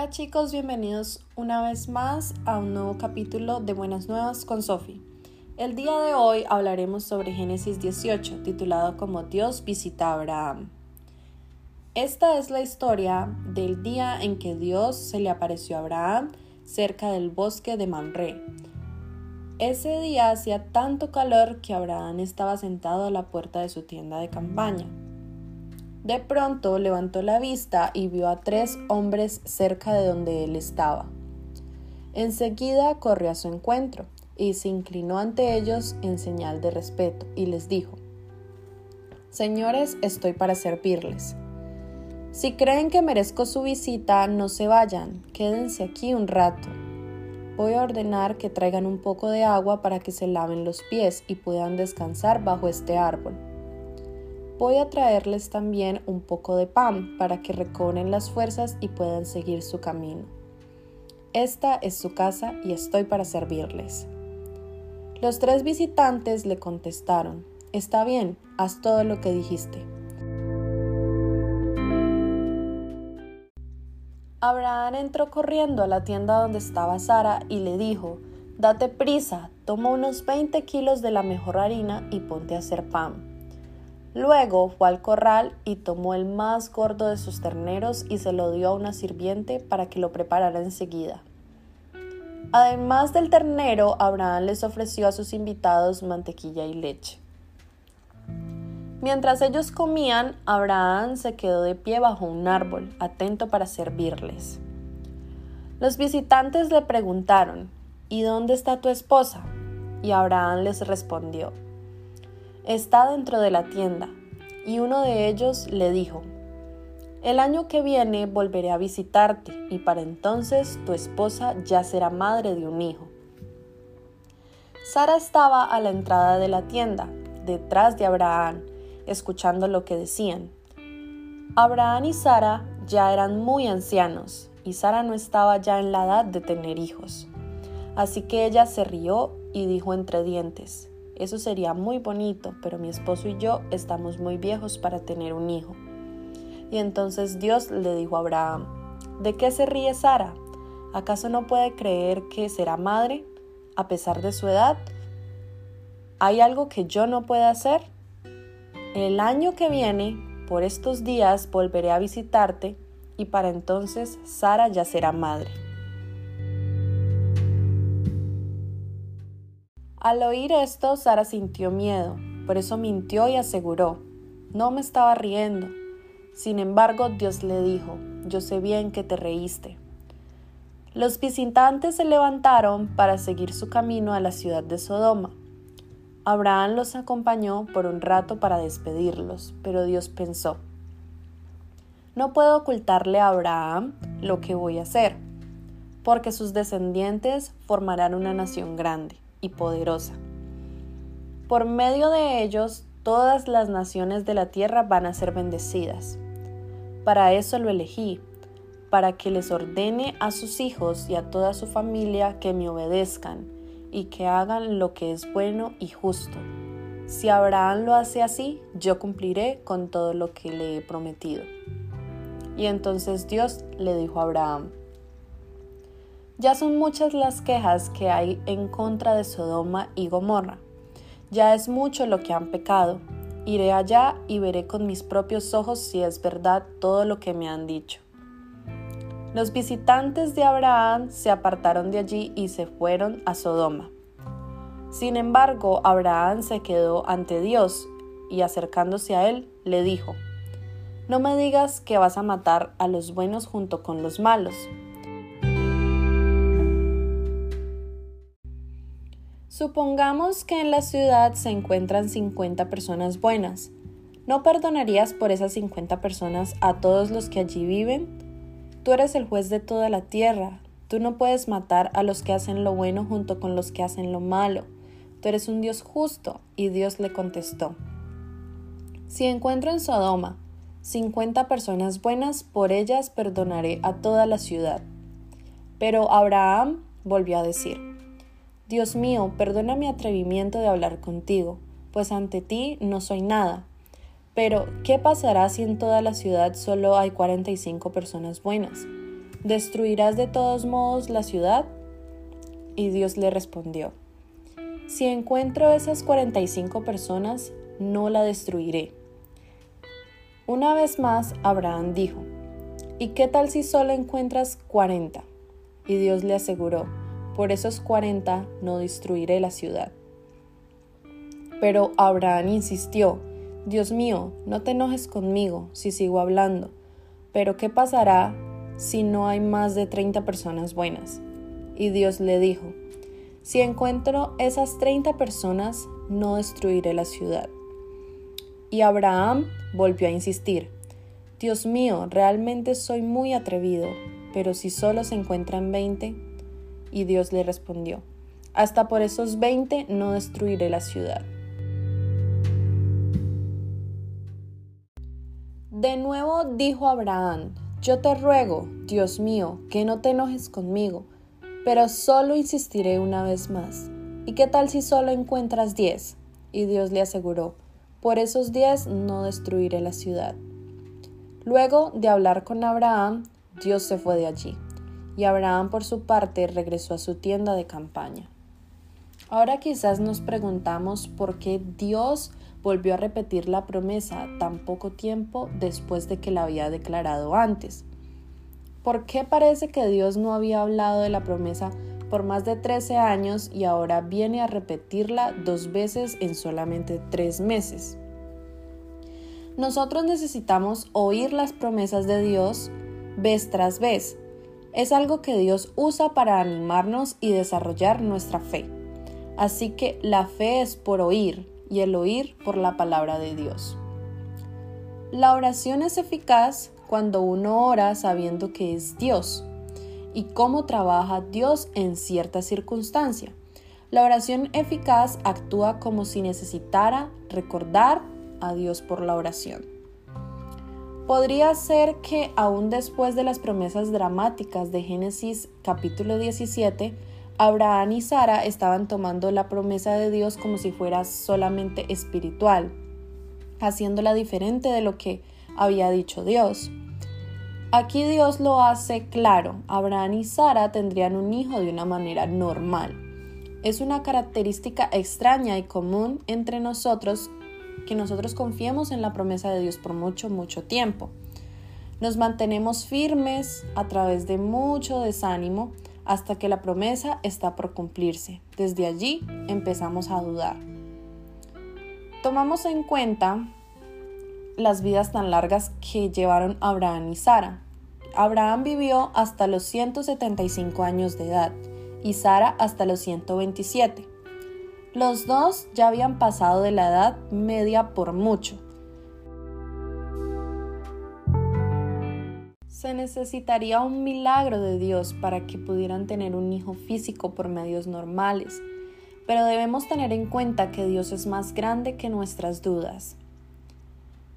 Hola chicos, bienvenidos una vez más a un nuevo capítulo de Buenas Nuevas con Sofi. El día de hoy hablaremos sobre Génesis 18, titulado como Dios visita a Abraham. Esta es la historia del día en que Dios se le apareció a Abraham cerca del bosque de Mamre. Ese día hacía tanto calor que Abraham estaba sentado a la puerta de su tienda de campaña. De pronto levantó la vista y vio a tres hombres cerca de donde él estaba. Enseguida corrió a su encuentro y se inclinó ante ellos en señal de respeto y les dijo, Señores, estoy para servirles. Si creen que merezco su visita, no se vayan, quédense aquí un rato. Voy a ordenar que traigan un poco de agua para que se laven los pies y puedan descansar bajo este árbol voy a traerles también un poco de pan para que recobren las fuerzas y puedan seguir su camino. Esta es su casa y estoy para servirles. Los tres visitantes le contestaron, Está bien, haz todo lo que dijiste. Abraham entró corriendo a la tienda donde estaba Sara y le dijo, Date prisa, toma unos 20 kilos de la mejor harina y ponte a hacer pan. Luego fue al corral y tomó el más gordo de sus terneros y se lo dio a una sirviente para que lo preparara enseguida. Además del ternero, Abraham les ofreció a sus invitados mantequilla y leche. Mientras ellos comían, Abraham se quedó de pie bajo un árbol, atento para servirles. Los visitantes le preguntaron, ¿Y dónde está tu esposa? Y Abraham les respondió, está dentro de la tienda. Y uno de ellos le dijo, el año que viene volveré a visitarte y para entonces tu esposa ya será madre de un hijo. Sara estaba a la entrada de la tienda, detrás de Abraham, escuchando lo que decían. Abraham y Sara ya eran muy ancianos y Sara no estaba ya en la edad de tener hijos. Así que ella se rió y dijo entre dientes, eso sería muy bonito, pero mi esposo y yo estamos muy viejos para tener un hijo. Y entonces Dios le dijo a Abraham, ¿de qué se ríe Sara? ¿Acaso no puede creer que será madre a pesar de su edad? ¿Hay algo que yo no pueda hacer? El año que viene, por estos días, volveré a visitarte y para entonces Sara ya será madre. Al oír esto, Sara sintió miedo, por eso mintió y aseguró, no me estaba riendo. Sin embargo, Dios le dijo, yo sé bien que te reíste. Los visitantes se levantaron para seguir su camino a la ciudad de Sodoma. Abraham los acompañó por un rato para despedirlos, pero Dios pensó, no puedo ocultarle a Abraham lo que voy a hacer, porque sus descendientes formarán una nación grande y poderosa. Por medio de ellos, todas las naciones de la tierra van a ser bendecidas. Para eso lo elegí, para que les ordene a sus hijos y a toda su familia que me obedezcan y que hagan lo que es bueno y justo. Si Abraham lo hace así, yo cumpliré con todo lo que le he prometido. Y entonces Dios le dijo a Abraham, ya son muchas las quejas que hay en contra de Sodoma y Gomorra. Ya es mucho lo que han pecado. Iré allá y veré con mis propios ojos si es verdad todo lo que me han dicho. Los visitantes de Abraham se apartaron de allí y se fueron a Sodoma. Sin embargo, Abraham se quedó ante Dios y acercándose a él, le dijo, No me digas que vas a matar a los buenos junto con los malos Supongamos que en la ciudad se encuentran 50 personas buenas. ¿No perdonarías por esas 50 personas a todos los que allí viven? Tú eres el juez de toda la tierra. Tú no puedes matar a los que hacen lo bueno junto con los que hacen lo malo. Tú eres un Dios justo. Y Dios le contestó. Si encuentro en Sodoma 50 personas buenas, por ellas perdonaré a toda la ciudad. Pero Abraham volvió a decir, Dios mío, perdona mi atrevimiento de hablar contigo, pues ante ti no soy nada. Pero, ¿qué pasará si en toda la ciudad solo hay 45 personas buenas? ¿destruirás de todos modos la ciudad? Y Dios le respondió, si encuentro esas 45 personas, no la destruiré. Una vez más, Abraham dijo, ¿y qué tal si solo encuentras 40? Y Dios le aseguró, por esos 40 no destruiré la ciudad. Pero Abraham insistió, Dios mío, no te enojes conmigo si sigo hablando, pero ¿qué pasará si no hay más de 30 personas buenas? Y Dios le dijo, si encuentro esas 30 personas, no destruiré la ciudad. Y Abraham volvió a insistir, Dios mío, realmente soy muy atrevido, pero si solo se encuentran 20, y Dios le respondió, hasta por esos 20 no destruiré la ciudad. De nuevo dijo Abraham, yo te ruego, Dios mío, que no te enojes conmigo, pero solo insistiré una vez más. ¿Y qué tal si solo encuentras diez? Y Dios le aseguró, por esos diez no destruiré la ciudad. Luego de hablar con Abraham, Dios se fue de allí, y Abraham por su parte regresó a su tienda de campaña. Ahora quizás nos preguntamos por qué Dios volvió a repetir la promesa tan poco tiempo después de que la había declarado antes. ¿Por qué parece que Dios no había hablado de la promesa por más de 13 años y ahora viene a repetirla dos veces en solamente tres meses? Nosotros necesitamos oír las promesas de Dios vez tras vez. Es algo que Dios usa para animarnos y desarrollar nuestra fe. Así que la fe es por oír, y el oír por la palabra de Dios. La oración es eficaz cuando uno ora sabiendo que es Dios y cómo trabaja Dios en cierta circunstancia. La oración eficaz actúa como si necesitara recordar a Dios por la oración. Podría ser que aún después de las promesas dramáticas de Génesis capítulo 17, Abraham y Sara estaban tomando la promesa de Dios como si fuera solamente espiritual, haciéndola diferente de lo que había dicho Dios. Aquí Dios lo hace claro, Abraham y Sara tendrían un hijo de una manera normal. Es una característica extraña y común entre nosotros que nosotros confiemos en la promesa de Dios por mucho, mucho tiempo. Nos mantenemos firmes a través de mucho desánimo, hasta que la promesa está por cumplirse. Desde allí empezamos a dudar. Tomamos en cuenta las vidas tan largas que llevaron Abraham y Sara. Abraham vivió hasta los 175 años de edad y Sara hasta los 127. Los dos ya habían pasado de la edad media por mucho, Se necesitaría un milagro de Dios para que pudieran tener un hijo físico por medios normales, pero debemos tener en cuenta que Dios es más grande que nuestras dudas.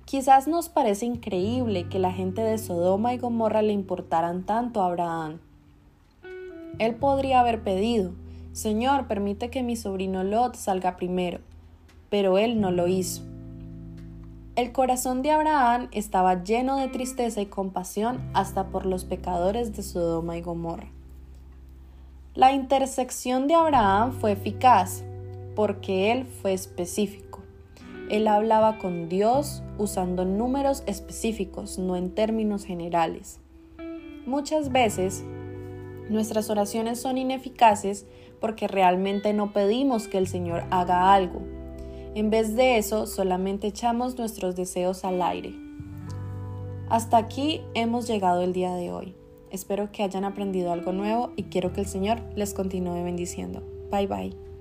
Quizás nos parece increíble que la gente de Sodoma y Gomorra le importaran tanto a Abraham. Él podría haber pedido, Señor, permite que mi sobrino Lot salga primero, pero él no lo hizo. El corazón de Abraham estaba lleno de tristeza y compasión hasta por los pecadores de Sodoma y Gomorra. La intersección de Abraham fue eficaz porque él fue específico. Él hablaba con Dios usando números específicos, no en términos generales. Muchas veces nuestras oraciones son ineficaces porque realmente no pedimos que el Señor haga algo, en vez de eso, solamente echamos nuestros deseos al aire. Hasta aquí hemos llegado el día de hoy. Espero que hayan aprendido algo nuevo y quiero que el Señor les continúe bendiciendo. Bye bye.